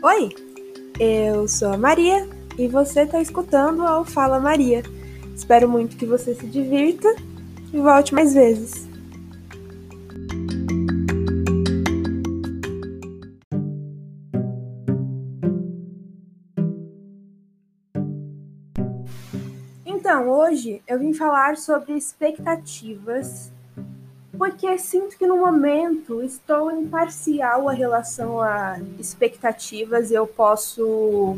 Oi, eu sou a Maria e você está escutando ao Fala Maria. Espero muito que você se divirta e volte mais vezes. Então, hoje eu vim falar sobre expectativas porque sinto que no momento estou imparcial a relação a expectativas e eu posso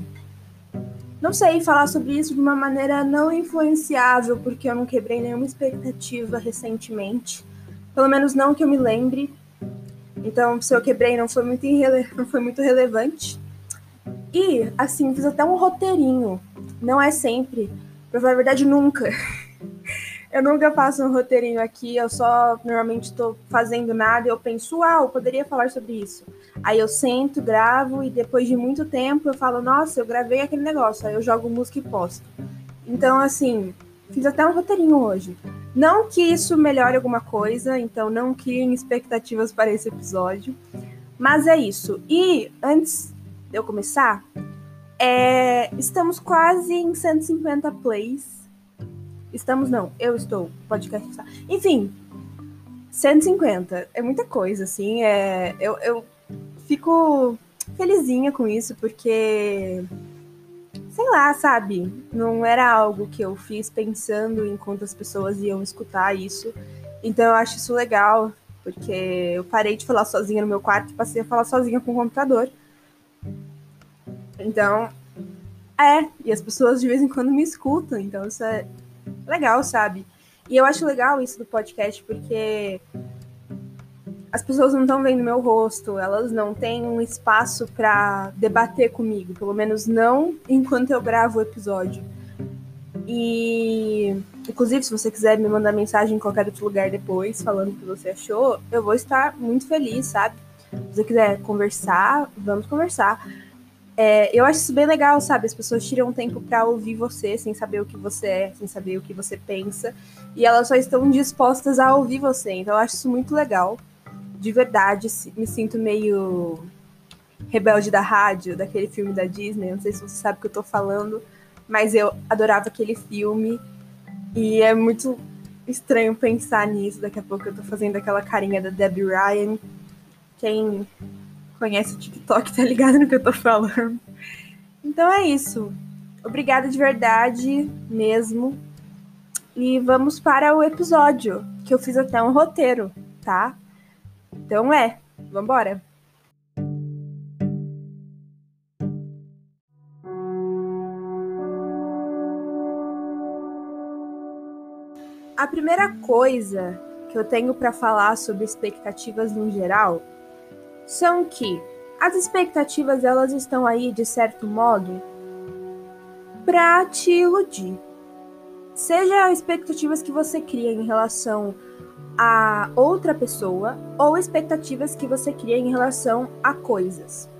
não sei falar sobre isso de uma maneira não influenciável, porque eu não quebrei nenhuma expectativa recentemente, pelo menos não que eu me lembre. Então, se eu quebrei, não foi muito, não foi muito relevante. E, assim, fiz até um roteirinho. Não é sempre, pra falar a verdade, nunca. Eu nunca faço um roteirinho aqui, eu só normalmente estou fazendo nada e eu penso, ah, eu poderia falar sobre isso. Aí eu sento, gravo e depois de muito tempo eu falo, nossa, eu gravei aquele negócio. Aí eu jogo música e posto. Então, assim, fiz até um roteirinho hoje. Não que isso melhore alguma coisa, então não criem expectativas para esse episódio. Mas é isso. E antes de eu começar, é, estamos quase em 150 plays Estamos não, eu estou. Podcast está. Enfim, 150 é muita coisa, assim. É, eu, eu fico felizinha com isso, porque sei lá, sabe? Não era algo que eu fiz pensando em quantas pessoas iam escutar isso. Então eu acho isso legal, porque eu parei de falar sozinha no meu quarto e passei a falar sozinha com o computador. Então, é, e as pessoas de vez em quando me escutam, então isso é legal, sabe? E eu acho legal isso do podcast, porque as pessoas não estão vendo meu rosto, elas não têm um espaço para debater comigo, pelo menos não enquanto eu gravo o episódio. E, inclusive, se você quiser me mandar mensagem em qualquer outro lugar depois, falando o que você achou, eu vou estar muito feliz, sabe? Se você quiser conversar, vamos conversar. É, eu acho isso bem legal, sabe? As pessoas tiram tempo para ouvir você sem saber o que você é, sem saber o que você pensa, e elas só estão dispostas a ouvir você. Então eu acho isso muito legal. De verdade, me sinto meio rebelde da rádio, daquele filme da Disney. Não sei se você sabe o que eu tô falando, mas eu adorava aquele filme. E é muito estranho pensar nisso. Daqui a pouco eu tô fazendo aquela carinha da Debbie Ryan. Quem conhece o TikTok tá ligado no que eu tô falando. Então é isso. Obrigada de verdade mesmo. E vamos para o episódio, que eu fiz até um roteiro, tá? Então é, vambora. A primeira coisa que eu tenho para falar sobre expectativas no geral são que as expectativas elas estão aí de certo modo para te iludir. Seja expectativas que você cria em relação a outra pessoa ou expectativas que você cria em relação a coisas.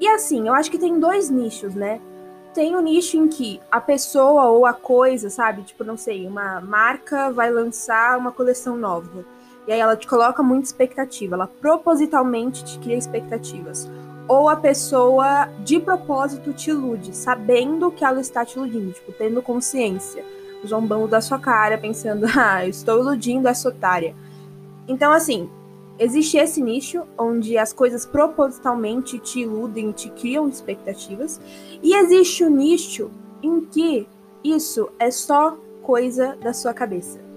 E assim, eu acho que tem dois nichos, né? Tem o um nicho em que a pessoa ou a coisa, sabe? Tipo, não sei, uma marca vai lançar uma coleção nova. E aí ela te coloca muita expectativa, ela propositalmente te cria expectativas. Ou a pessoa de propósito te ilude, sabendo que ela está te iludindo, tipo, tendo consciência, zombando da sua cara, pensando, ah, eu estou iludindo essa otária. Então, assim, existe esse nicho onde as coisas propositalmente te iludem, te criam expectativas, e existe o nicho em que isso é só coisa da sua cabeça.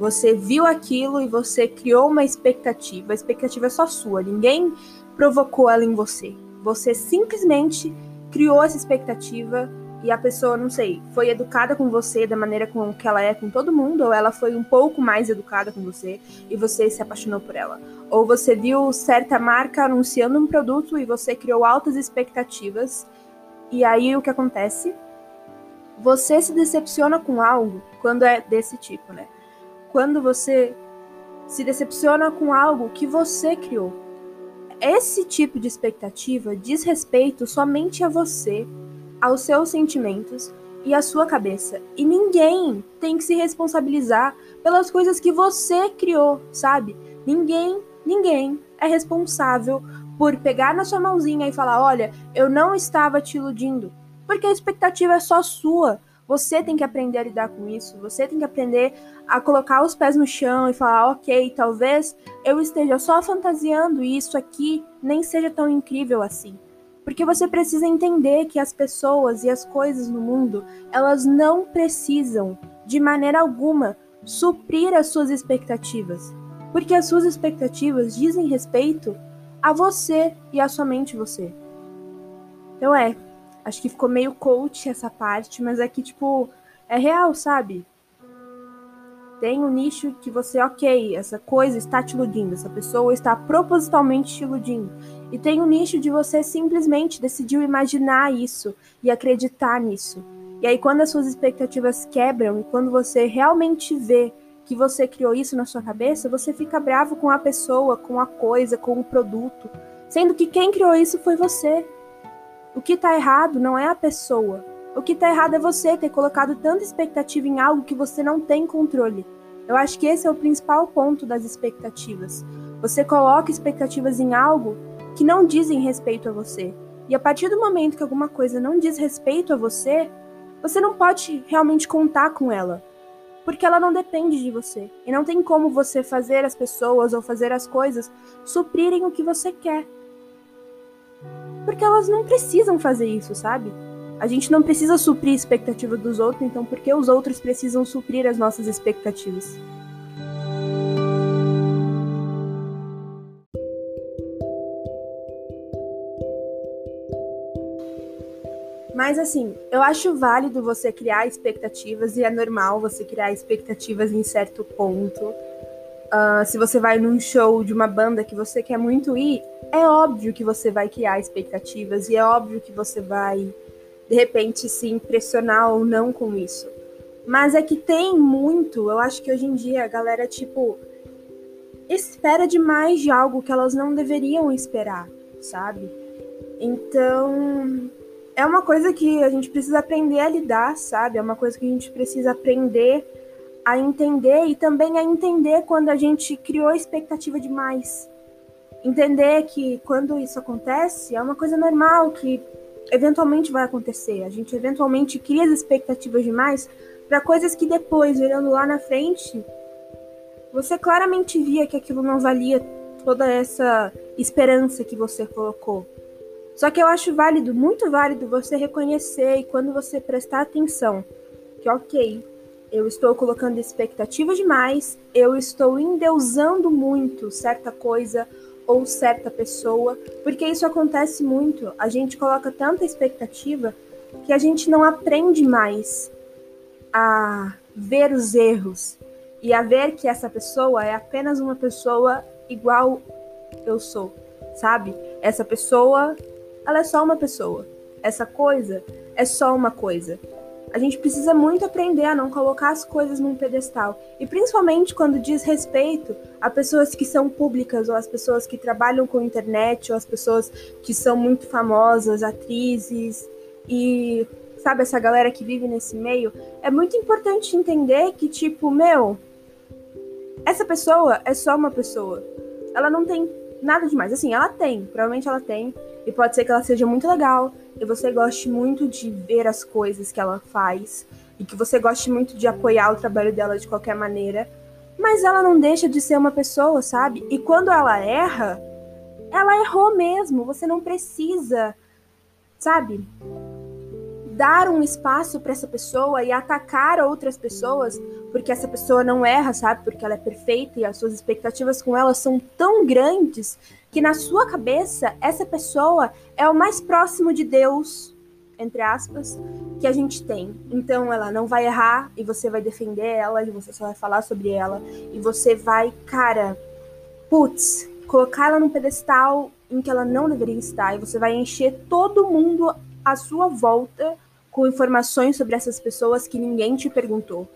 Você viu aquilo e você criou uma expectativa. A expectativa é só sua, ninguém provocou ela em você. Você simplesmente criou essa expectativa e a pessoa, não sei, foi educada com você da maneira com que ela é com todo mundo, ou ela foi um pouco mais educada com você e você se apaixonou por ela. Ou você viu certa marca anunciando um produto e você criou altas expectativas. E aí o que acontece? Você se decepciona com algo quando é desse tipo, né? Quando você se decepciona com algo que você criou. Esse tipo de expectativa diz respeito somente a você, aos seus sentimentos e à sua cabeça. E ninguém tem que se responsabilizar pelas coisas que você criou, sabe? Ninguém, ninguém é responsável por pegar na sua mãozinha e falar: olha, eu não estava te iludindo. Porque a expectativa é só sua. Você tem que aprender a lidar com isso. Você tem que aprender a colocar os pés no chão e falar: ok, talvez eu esteja só fantasiando e isso aqui nem seja tão incrível assim. Porque você precisa entender que as pessoas e as coisas no mundo, elas não precisam, de maneira alguma, suprir as suas expectativas. Porque as suas expectativas dizem respeito a você e a somente você. Então é, acho que ficou meio coach essa parte, mas é que, tipo, é real, sabe? Tem um nicho que você, ok, essa coisa está te iludindo, essa pessoa está propositalmente te iludindo. E tem um nicho de você simplesmente decidiu imaginar isso e acreditar nisso. E aí, quando as suas expectativas quebram e quando você realmente vê que você criou isso na sua cabeça, você fica bravo com a pessoa, com a coisa, com o produto, sendo que quem criou isso foi você. O que está errado não é a pessoa. O que está errado é você ter colocado tanta expectativa em algo que você não tem controle. Eu acho que esse é o principal ponto das expectativas. Você coloca expectativas em algo que não dizem respeito a você. E a partir do momento que alguma coisa não diz respeito a você, você não pode realmente contar com ela porque ela não depende de você. E não tem como você fazer as pessoas ou fazer as coisas suprirem o que você quer. Porque elas não precisam fazer isso, sabe? A gente não precisa suprir a expectativa dos outros, então por que os outros precisam suprir as nossas expectativas? Mas assim, eu acho válido você criar expectativas e é normal você criar expectativas em certo ponto. Uh, se você vai num show de uma banda que você quer muito ir, é óbvio que você vai criar expectativas e é óbvio que você vai, de repente, se impressionar ou não com isso. Mas é que tem muito, eu acho que hoje em dia a galera, tipo, espera demais de algo que elas não deveriam esperar, sabe? Então, é uma coisa que a gente precisa aprender a lidar, sabe? É uma coisa que a gente precisa aprender a entender e também a entender quando a gente criou expectativa demais. Entender que quando isso acontece é uma coisa normal que eventualmente vai acontecer. A gente eventualmente cria as expectativas demais para coisas que depois, olhando lá na frente, você claramente via que aquilo não valia toda essa esperança que você colocou. Só que eu acho válido, muito válido, você reconhecer e quando você prestar atenção que, ok, eu estou colocando expectativa demais, eu estou endeusando muito certa coisa ou certa pessoa, porque isso acontece muito. A gente coloca tanta expectativa que a gente não aprende mais a ver os erros e a ver que essa pessoa é apenas uma pessoa igual eu sou, sabe? Essa pessoa ela é só uma pessoa. Essa coisa é só uma coisa. A gente precisa muito aprender a não colocar as coisas num pedestal. E principalmente quando diz respeito a pessoas que são públicas, ou as pessoas que trabalham com internet, ou as pessoas que são muito famosas, atrizes, e sabe, essa galera que vive nesse meio. É muito importante entender que, tipo, meu, essa pessoa é só uma pessoa. Ela não tem nada demais. Assim, ela tem, provavelmente ela tem e pode ser que ela seja muito legal e você goste muito de ver as coisas que ela faz e que você goste muito de apoiar o trabalho dela de qualquer maneira. Mas ela não deixa de ser uma pessoa, sabe? E quando ela erra, ela errou mesmo. Você não precisa, sabe? dar um espaço para essa pessoa e atacar outras pessoas porque essa pessoa não erra, sabe? Porque ela é perfeita e as suas expectativas com ela são tão grandes que na sua cabeça essa pessoa é o mais próximo de Deus, entre aspas, que a gente tem. Então ela não vai errar e você vai defender ela e você só vai falar sobre ela e você vai, cara, putz, colocar ela num pedestal em que ela não deveria estar e você vai encher todo mundo à sua volta com informações sobre essas pessoas que ninguém te perguntou.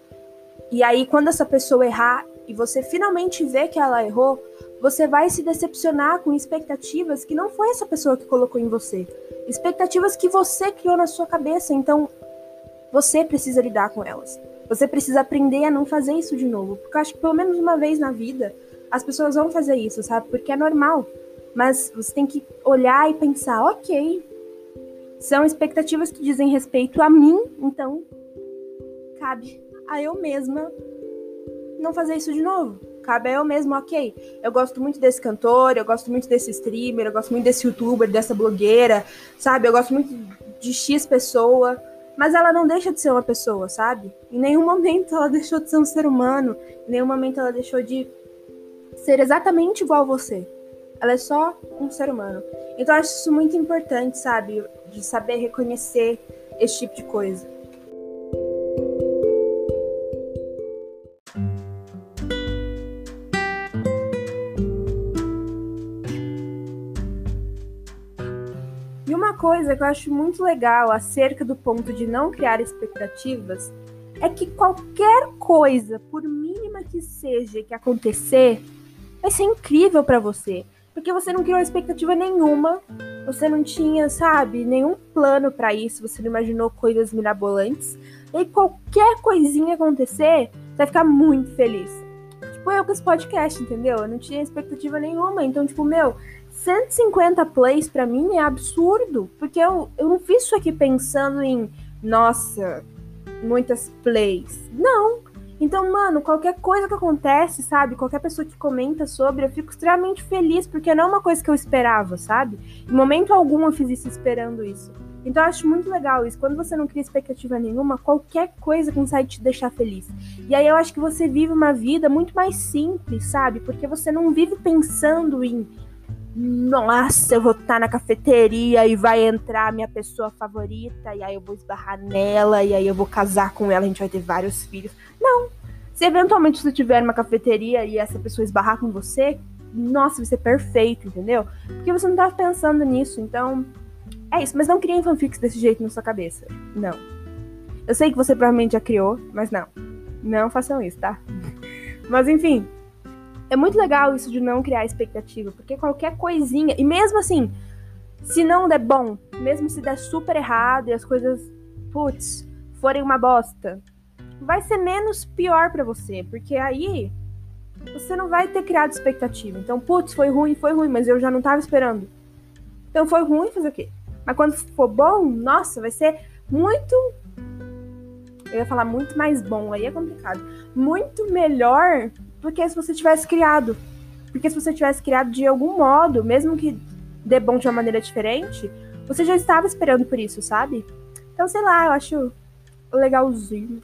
E aí, quando essa pessoa errar e você finalmente vê que ela errou, você vai se decepcionar com expectativas que não foi essa pessoa que colocou em você. Expectativas que você criou na sua cabeça. Então, você precisa lidar com elas. Você precisa aprender a não fazer isso de novo. Porque eu acho que pelo menos uma vez na vida, as pessoas vão fazer isso, sabe? Porque é normal. Mas você tem que olhar e pensar, ok, são expectativas que dizem respeito a mim, então cabe a eu mesma não fazer isso de novo. Cabe a eu mesma, ok. Eu gosto muito desse cantor, eu gosto muito desse streamer, eu gosto muito desse youtuber, dessa blogueira, sabe? Eu gosto muito de X pessoa, mas ela não deixa de ser uma pessoa, sabe? Em nenhum momento ela deixou de ser um ser humano, em nenhum momento ela deixou de ser exatamente igual a você. Ela é só um ser humano. Então eu acho isso muito importante, sabe? De saber reconhecer esse tipo de coisa. Coisa que eu acho muito legal acerca do ponto de não criar expectativas é que qualquer coisa, por mínima que seja que acontecer, vai ser incrível para você. Porque você não criou expectativa nenhuma, você não tinha, sabe, nenhum plano para isso, você não imaginou coisas mirabolantes. E qualquer coisinha acontecer, você vai ficar muito feliz. Tipo, eu com esse podcast, entendeu? Eu não tinha expectativa nenhuma. Então, tipo, meu, 150 plays para mim é absurdo. Porque eu, eu não fiz isso aqui pensando em, nossa, muitas plays. Não. Então, mano, qualquer coisa que acontece, sabe? Qualquer pessoa que comenta sobre, eu fico extremamente feliz, porque não é uma coisa que eu esperava, sabe? Em momento algum eu fiz isso esperando isso. Então eu acho muito legal isso. Quando você não cria expectativa nenhuma, qualquer coisa consegue te deixar feliz. E aí eu acho que você vive uma vida muito mais simples, sabe? Porque você não vive pensando em nossa, eu vou estar tá na cafeteria e vai entrar a minha pessoa favorita, e aí eu vou esbarrar nela, e aí eu vou casar com ela, a gente vai ter vários filhos. Não. Se eventualmente você tiver uma cafeteria e essa pessoa esbarrar com você, nossa, vai ser perfeito, entendeu? Porque você não tava pensando nisso, então. É isso, mas não criem fanfics desse jeito na sua cabeça. Não. Eu sei que você provavelmente já criou, mas não. Não façam isso, tá? Mas enfim, é muito legal isso de não criar expectativa, porque qualquer coisinha, e mesmo assim, se não der bom, mesmo se der super errado e as coisas, putz, forem uma bosta, vai ser menos pior para você, porque aí você não vai ter criado expectativa. Então, putz, foi ruim, foi ruim, mas eu já não tava esperando. Então foi ruim, fazer o quê? Mas quando for bom, nossa, vai ser muito. Eu ia falar muito mais bom, aí é complicado. Muito melhor do que se você tivesse criado. Porque se você tivesse criado de algum modo, mesmo que dê bom de uma maneira diferente, você já estava esperando por isso, sabe? Então, sei lá, eu acho legalzinho.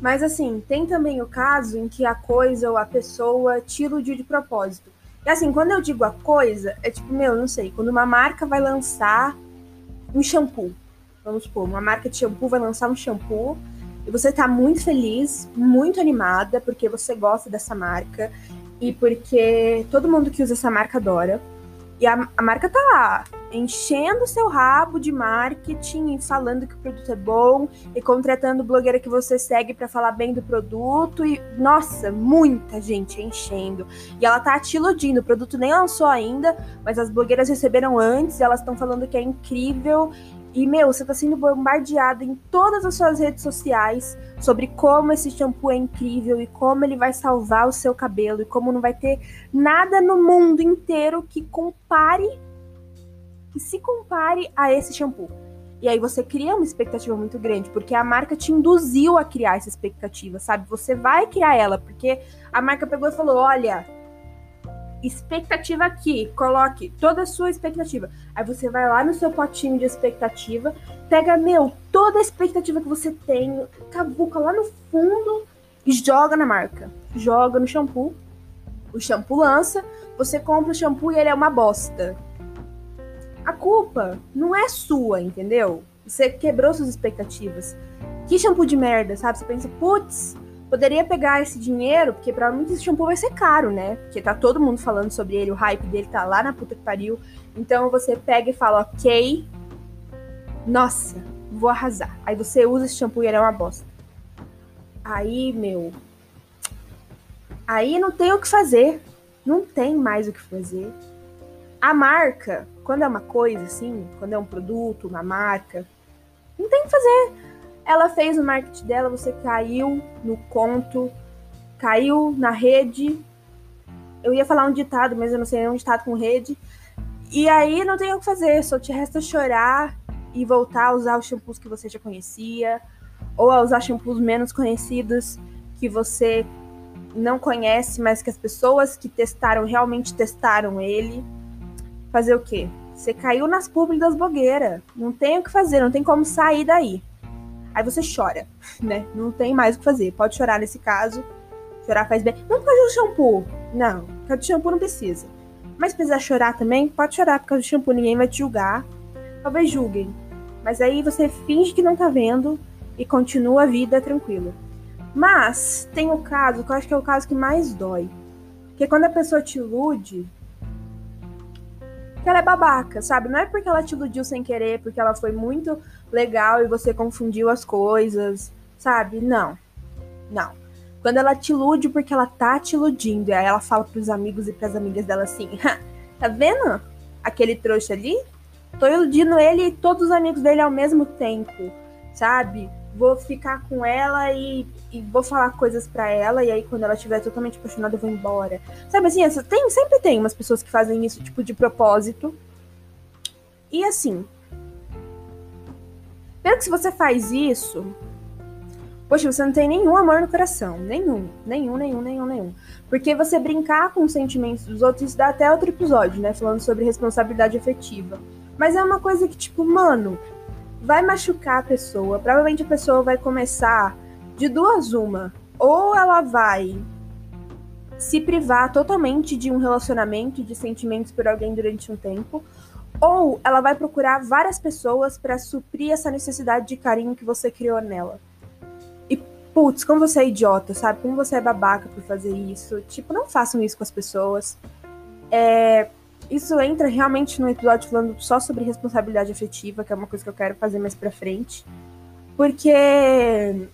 Mas assim, tem também o caso em que a coisa ou a pessoa te iludiu de propósito. E assim, quando eu digo a coisa, é tipo, meu, não sei, quando uma marca vai lançar um shampoo. Vamos supor, uma marca de shampoo vai lançar um shampoo e você tá muito feliz, muito animada, porque você gosta dessa marca e porque todo mundo que usa essa marca adora. E a, a marca tá lá, enchendo seu rabo de marketing, falando que o produto é bom e contratando blogueira que você segue para falar bem do produto e nossa, muita gente enchendo. E ela tá te iludindo, o produto nem lançou ainda, mas as blogueiras receberam antes, elas estão falando que é incrível e, meu, você tá sendo bombardeado em todas as suas redes sociais sobre como esse shampoo é incrível e como ele vai salvar o seu cabelo e como não vai ter nada no mundo inteiro que compare que se compare a esse shampoo. E aí você cria uma expectativa muito grande, porque a marca te induziu a criar essa expectativa, sabe? Você vai criar ela, porque a marca pegou e falou: "Olha, expectativa aqui, coloque toda a sua expectativa. Aí você vai lá no seu potinho de expectativa, pega, meu, toda a expectativa que você tem, cavuca lá no fundo e joga na marca. Joga no shampoo. O shampoo lança, você compra o shampoo e ele é uma bosta. A culpa não é sua, entendeu? Você quebrou suas expectativas. Que shampoo de merda, sabe? Você pensa, putz, poderia pegar esse dinheiro, porque provavelmente esse shampoo vai ser caro, né? Porque tá todo mundo falando sobre ele, o hype dele tá lá na puta que pariu. Então você pega e fala, ok, nossa, vou arrasar. Aí você usa esse shampoo e ele é uma bosta. Aí, meu. Aí não tem o que fazer. Não tem mais o que fazer. A marca, quando é uma coisa assim, quando é um produto, uma marca, Não tem o que fazer. Ela fez o marketing dela, você caiu no conto, caiu na rede. Eu ia falar um ditado, mas eu não sei, é um ditado com rede. E aí não tem o que fazer, só te resta chorar e voltar a usar os shampoos que você já conhecia, ou a usar shampoos menos conhecidos que você não conhece, mas que as pessoas que testaram realmente testaram ele. Fazer o quê? Você caiu nas públicas das blogueiras. Não tem o que fazer, não tem como sair daí. Aí você chora, né? Não tem mais o que fazer. Pode chorar nesse caso. Chorar faz bem. Não por causa do shampoo. Não, por causa do shampoo não precisa. Mas se precisar chorar também, pode chorar por causa do shampoo. Ninguém vai te julgar. Talvez julguem. Mas aí você finge que não tá vendo e continua a vida tranquila. Mas tem o caso que eu acho que é o caso que mais dói. Que é quando a pessoa te ilude que ela é babaca, sabe? Não é porque ela te iludiu sem querer, porque ela foi muito legal e você confundiu as coisas, sabe? Não. Não. Quando ela te ilude porque ela tá te iludindo, e aí ela fala pros amigos e pras amigas dela assim: tá vendo aquele trouxa ali? Tô iludindo ele e todos os amigos dele ao mesmo tempo, sabe? Vou ficar com ela e e vou falar coisas para ela, e aí quando ela estiver totalmente apaixonada, eu vou embora. Sabe assim, tem, sempre tem umas pessoas que fazem isso, tipo, de propósito. E assim. Pelo que se você faz isso. Poxa, você não tem nenhum amor no coração. Nenhum. Nenhum, nenhum, nenhum, nenhum. Porque você brincar com os sentimentos dos outros, isso dá até outro episódio, né? Falando sobre responsabilidade afetiva. Mas é uma coisa que, tipo, mano, vai machucar a pessoa. Provavelmente a pessoa vai começar de duas uma. Ou ela vai se privar totalmente de um relacionamento de sentimentos por alguém durante um tempo, ou ela vai procurar várias pessoas para suprir essa necessidade de carinho que você criou nela. E putz, como você é idiota, sabe? Como você é babaca por fazer isso. Tipo, não façam isso com as pessoas. É, isso entra realmente no episódio falando só sobre responsabilidade afetiva, que é uma coisa que eu quero fazer mais pra frente. Porque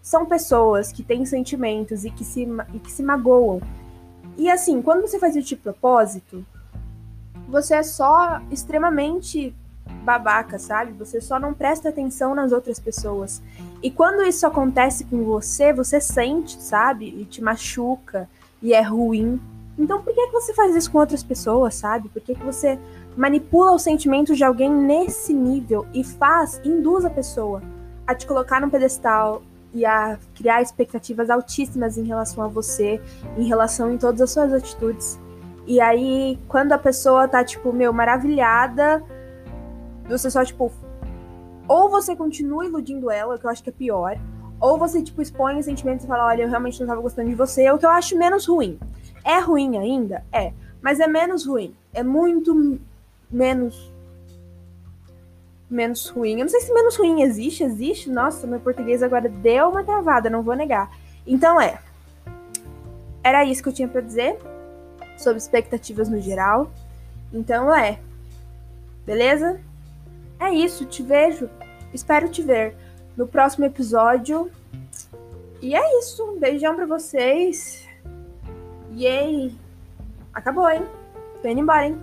são pessoas que têm sentimentos e que se, e que se magoam. E assim, quando você faz isso de propósito, você é só extremamente babaca, sabe? Você só não presta atenção nas outras pessoas. E quando isso acontece com você, você sente, sabe? E te machuca e é ruim. Então por que, que você faz isso com outras pessoas, sabe? Por que, que você manipula os sentimentos de alguém nesse nível e faz, induz a pessoa a te colocar num pedestal, e a criar expectativas altíssimas em relação a você, em relação em todas as suas atitudes. E aí, quando a pessoa tá, tipo, meu, maravilhada, você só, tipo, ou você continua iludindo ela, que eu acho que é pior, ou você, tipo, expõe os sentimentos e fala, olha, eu realmente não tava gostando de você, o que eu acho menos ruim. É ruim ainda? É. Mas é menos ruim. É muito menos menos ruim. Eu não sei se menos ruim existe, existe. Nossa, meu português agora deu uma travada, não vou negar. Então é. Era isso que eu tinha para dizer sobre expectativas no geral. Então é. Beleza? É isso, te vejo. Espero te ver no próximo episódio. E é isso. Um beijão pra vocês. Aí. Acabou, hein? Tô indo embora, hein?